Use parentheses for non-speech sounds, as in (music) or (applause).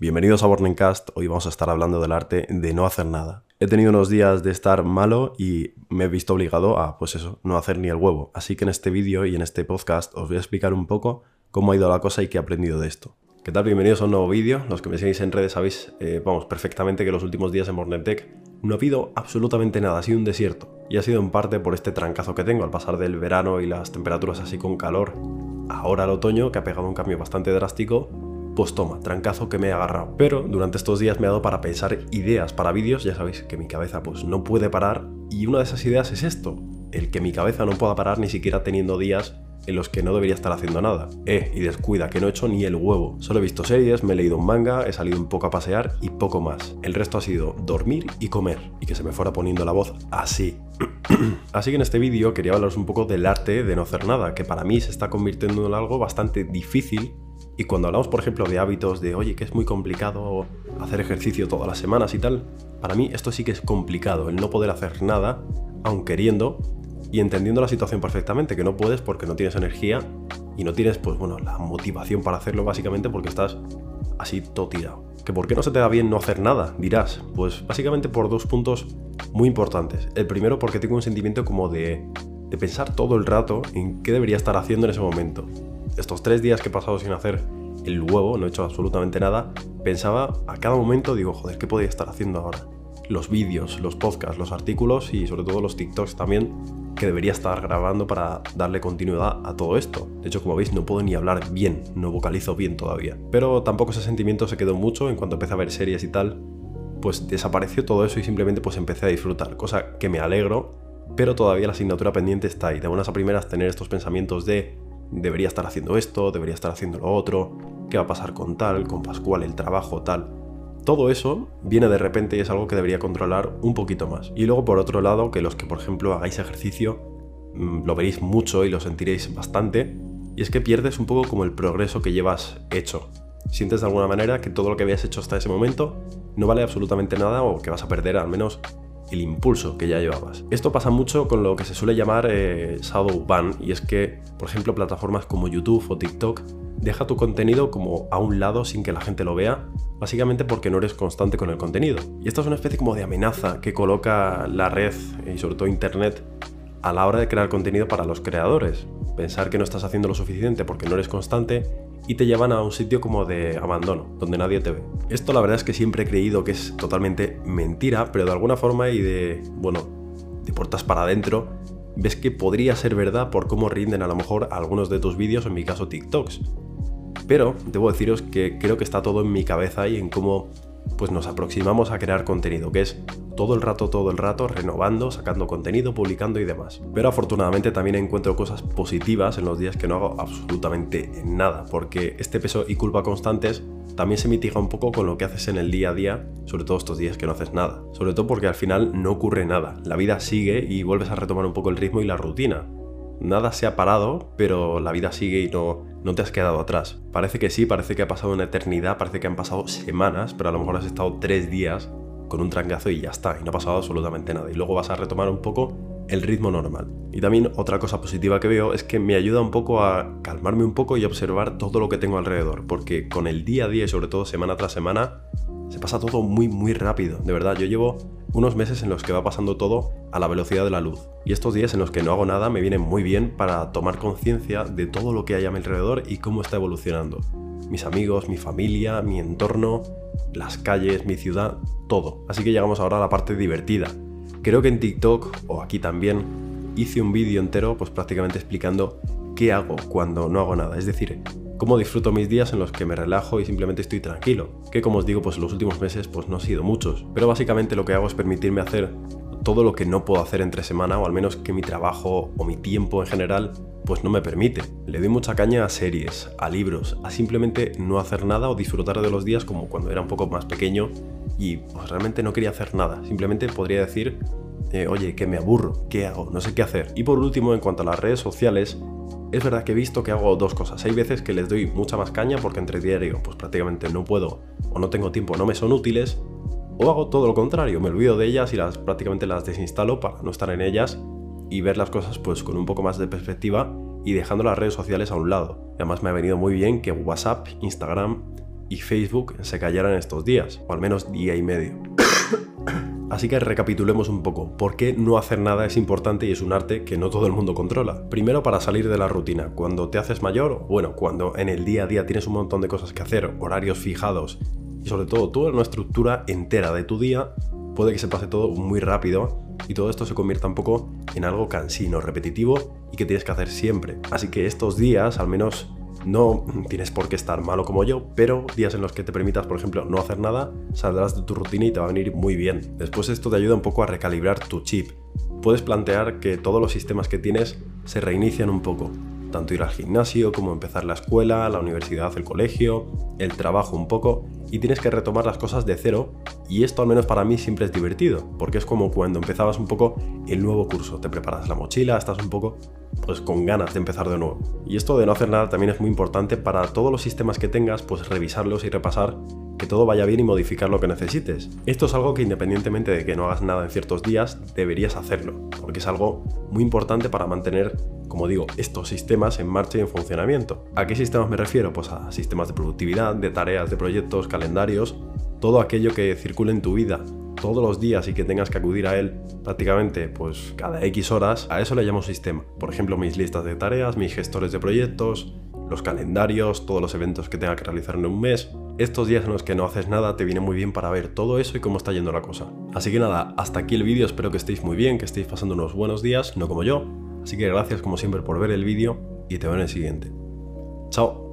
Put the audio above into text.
Bienvenidos a Borningcast. Hoy vamos a estar hablando del arte de no hacer nada. He tenido unos días de estar malo y me he visto obligado a, pues eso, no hacer ni el huevo. Así que en este vídeo y en este podcast os voy a explicar un poco cómo ha ido la cosa y qué he aprendido de esto. ¿Qué tal? Bienvenidos a un nuevo vídeo. Los que me seguís en redes sabéis, eh, vamos, perfectamente que los últimos días en Bornetech no ha habido absolutamente nada, ha sido un desierto. Y ha sido en parte por este trancazo que tengo al pasar del verano y las temperaturas así con calor. Ahora al otoño, que ha pegado un cambio bastante drástico, pues toma, trancazo que me he agarrado. Pero durante estos días me ha dado para pensar ideas para vídeos, ya sabéis que mi cabeza pues no puede parar y una de esas ideas es esto, el que mi cabeza no pueda parar ni siquiera teniendo días en los que no debería estar haciendo nada. Eh, y descuida, que no he hecho ni el huevo. Solo he visto series, me he leído un manga, he salido un poco a pasear y poco más. El resto ha sido dormir y comer, y que se me fuera poniendo la voz así. (clears throat) así que en este vídeo quería hablaros un poco del arte de no hacer nada, que para mí se está convirtiendo en algo bastante difícil y cuando hablamos, por ejemplo, de hábitos, de oye, que es muy complicado hacer ejercicio todas las semanas y tal, para mí esto sí que es complicado, el no poder hacer nada, aun queriendo y entendiendo la situación perfectamente, que no puedes porque no tienes energía y no tienes, pues bueno, la motivación para hacerlo básicamente porque estás así todo tirado. ¿Que por qué no se te da bien no hacer nada? Dirás. Pues básicamente por dos puntos muy importantes. El primero porque tengo un sentimiento como de, de pensar todo el rato en qué debería estar haciendo en ese momento estos tres días que he pasado sin hacer el huevo, no he hecho absolutamente nada, pensaba a cada momento, digo, joder, ¿qué podría estar haciendo ahora? Los vídeos, los podcasts, los artículos y sobre todo los TikToks también que debería estar grabando para darle continuidad a todo esto. De hecho, como veis, no puedo ni hablar bien, no vocalizo bien todavía. Pero tampoco ese sentimiento se quedó mucho en cuanto empecé a ver series y tal, pues desapareció todo eso y simplemente pues empecé a disfrutar, cosa que me alegro, pero todavía la asignatura pendiente está ahí. De buenas a primeras tener estos pensamientos de debería estar haciendo esto, debería estar haciendo lo otro, qué va a pasar con tal, con Pascual, el trabajo, tal. Todo eso viene de repente y es algo que debería controlar un poquito más. Y luego por otro lado, que los que por ejemplo hagáis ejercicio, mm, lo veréis mucho y lo sentiréis bastante, y es que pierdes un poco como el progreso que llevas hecho. Sientes de alguna manera que todo lo que habías hecho hasta ese momento no vale absolutamente nada o que vas a perder al menos el impulso que ya llevabas. Esto pasa mucho con lo que se suele llamar eh, shadow ban y es que, por ejemplo, plataformas como YouTube o TikTok deja tu contenido como a un lado sin que la gente lo vea, básicamente porque no eres constante con el contenido. Y esto es una especie como de amenaza que coloca la red y sobre todo Internet a la hora de crear contenido para los creadores. Pensar que no estás haciendo lo suficiente porque no eres constante y te llevan a un sitio como de abandono, donde nadie te ve. Esto la verdad es que siempre he creído que es totalmente mentira, pero de alguna forma y de, bueno, de puertas para adentro, ves que podría ser verdad por cómo rinden a lo mejor algunos de tus vídeos, en mi caso TikToks. Pero debo deciros que creo que está todo en mi cabeza y en cómo pues nos aproximamos a crear contenido, que es todo el rato, todo el rato, renovando, sacando contenido, publicando y demás. Pero afortunadamente también encuentro cosas positivas en los días que no hago absolutamente nada, porque este peso y culpa constantes también se mitiga un poco con lo que haces en el día a día, sobre todo estos días que no haces nada. Sobre todo porque al final no ocurre nada, la vida sigue y vuelves a retomar un poco el ritmo y la rutina. Nada se ha parado, pero la vida sigue y no, no te has quedado atrás. Parece que sí, parece que ha pasado una eternidad, parece que han pasado semanas, pero a lo mejor has estado tres días con un trancazo y ya está, y no ha pasado absolutamente nada. Y luego vas a retomar un poco el ritmo normal. Y también otra cosa positiva que veo es que me ayuda un poco a calmarme un poco y observar todo lo que tengo alrededor, porque con el día a día y sobre todo semana tras semana, se pasa todo muy muy rápido. De verdad, yo llevo unos meses en los que va pasando todo a la velocidad de la luz. Y estos días en los que no hago nada me vienen muy bien para tomar conciencia de todo lo que hay a mi alrededor y cómo está evolucionando. Mis amigos, mi familia, mi entorno, las calles, mi ciudad, todo. Así que llegamos ahora a la parte divertida. Creo que en TikTok, o aquí también, hice un vídeo entero pues prácticamente explicando qué hago cuando no hago nada. Es decir, cómo disfruto mis días en los que me relajo y simplemente estoy tranquilo. Que como os digo, pues los últimos meses pues no han sido muchos. Pero básicamente lo que hago es permitirme hacer todo lo que no puedo hacer entre semana, o al menos que mi trabajo o mi tiempo en general pues no me permite. Le doy mucha caña a series, a libros, a simplemente no hacer nada o disfrutar de los días como cuando era un poco más pequeño y pues realmente no quería hacer nada. Simplemente podría decir, eh, oye, que me aburro, ¿qué hago? No sé qué hacer. Y por último, en cuanto a las redes sociales, es verdad que he visto que hago dos cosas. Hay veces que les doy mucha más caña porque entre diario pues prácticamente no puedo o no tengo tiempo, no me son útiles. O hago todo lo contrario, me olvido de ellas y las prácticamente las desinstalo para no estar en ellas y ver las cosas pues con un poco más de perspectiva y dejando las redes sociales a un lado. Además me ha venido muy bien que WhatsApp, Instagram y Facebook se cayeran estos días, o al menos día y medio. Así que recapitulemos un poco. ¿Por qué no hacer nada es importante y es un arte que no todo el mundo controla? Primero para salir de la rutina. Cuando te haces mayor, bueno, cuando en el día a día tienes un montón de cosas que hacer, horarios fijados y sobre todo toda una estructura entera de tu día, puede que se pase todo muy rápido y todo esto se convierta un poco en algo cansino, repetitivo y que tienes que hacer siempre. Así que estos días, al menos no tienes por qué estar malo como yo, pero días en los que te permitas, por ejemplo, no hacer nada, saldrás de tu rutina y te va a venir muy bien. Después esto te ayuda un poco a recalibrar tu chip. Puedes plantear que todos los sistemas que tienes se reinician un poco. Tanto ir al gimnasio como empezar la escuela, la universidad, el colegio, el trabajo un poco, y tienes que retomar las cosas de cero y esto al menos para mí siempre es divertido, porque es como cuando empezabas un poco el nuevo curso, te preparas la mochila, estás un poco pues con ganas de empezar de nuevo. Y esto de no hacer nada también es muy importante para todos los sistemas que tengas, pues revisarlos y repasar que todo vaya bien y modificar lo que necesites. Esto es algo que independientemente de que no hagas nada en ciertos días, deberías hacerlo, porque es algo muy importante para mantener, como digo, estos sistemas en marcha y en funcionamiento. ¿A qué sistemas me refiero? Pues a sistemas de productividad, de tareas, de proyectos, calendarios, todo aquello que circule en tu vida todos los días y que tengas que acudir a él prácticamente pues cada X horas, a eso le llamo sistema. Por ejemplo, mis listas de tareas, mis gestores de proyectos, los calendarios, todos los eventos que tenga que realizar en un mes. Estos días en los que no haces nada te viene muy bien para ver todo eso y cómo está yendo la cosa. Así que nada, hasta aquí el vídeo, espero que estéis muy bien, que estéis pasando unos buenos días, no como yo. Así que gracias como siempre por ver el vídeo y te veo en el siguiente. Chao.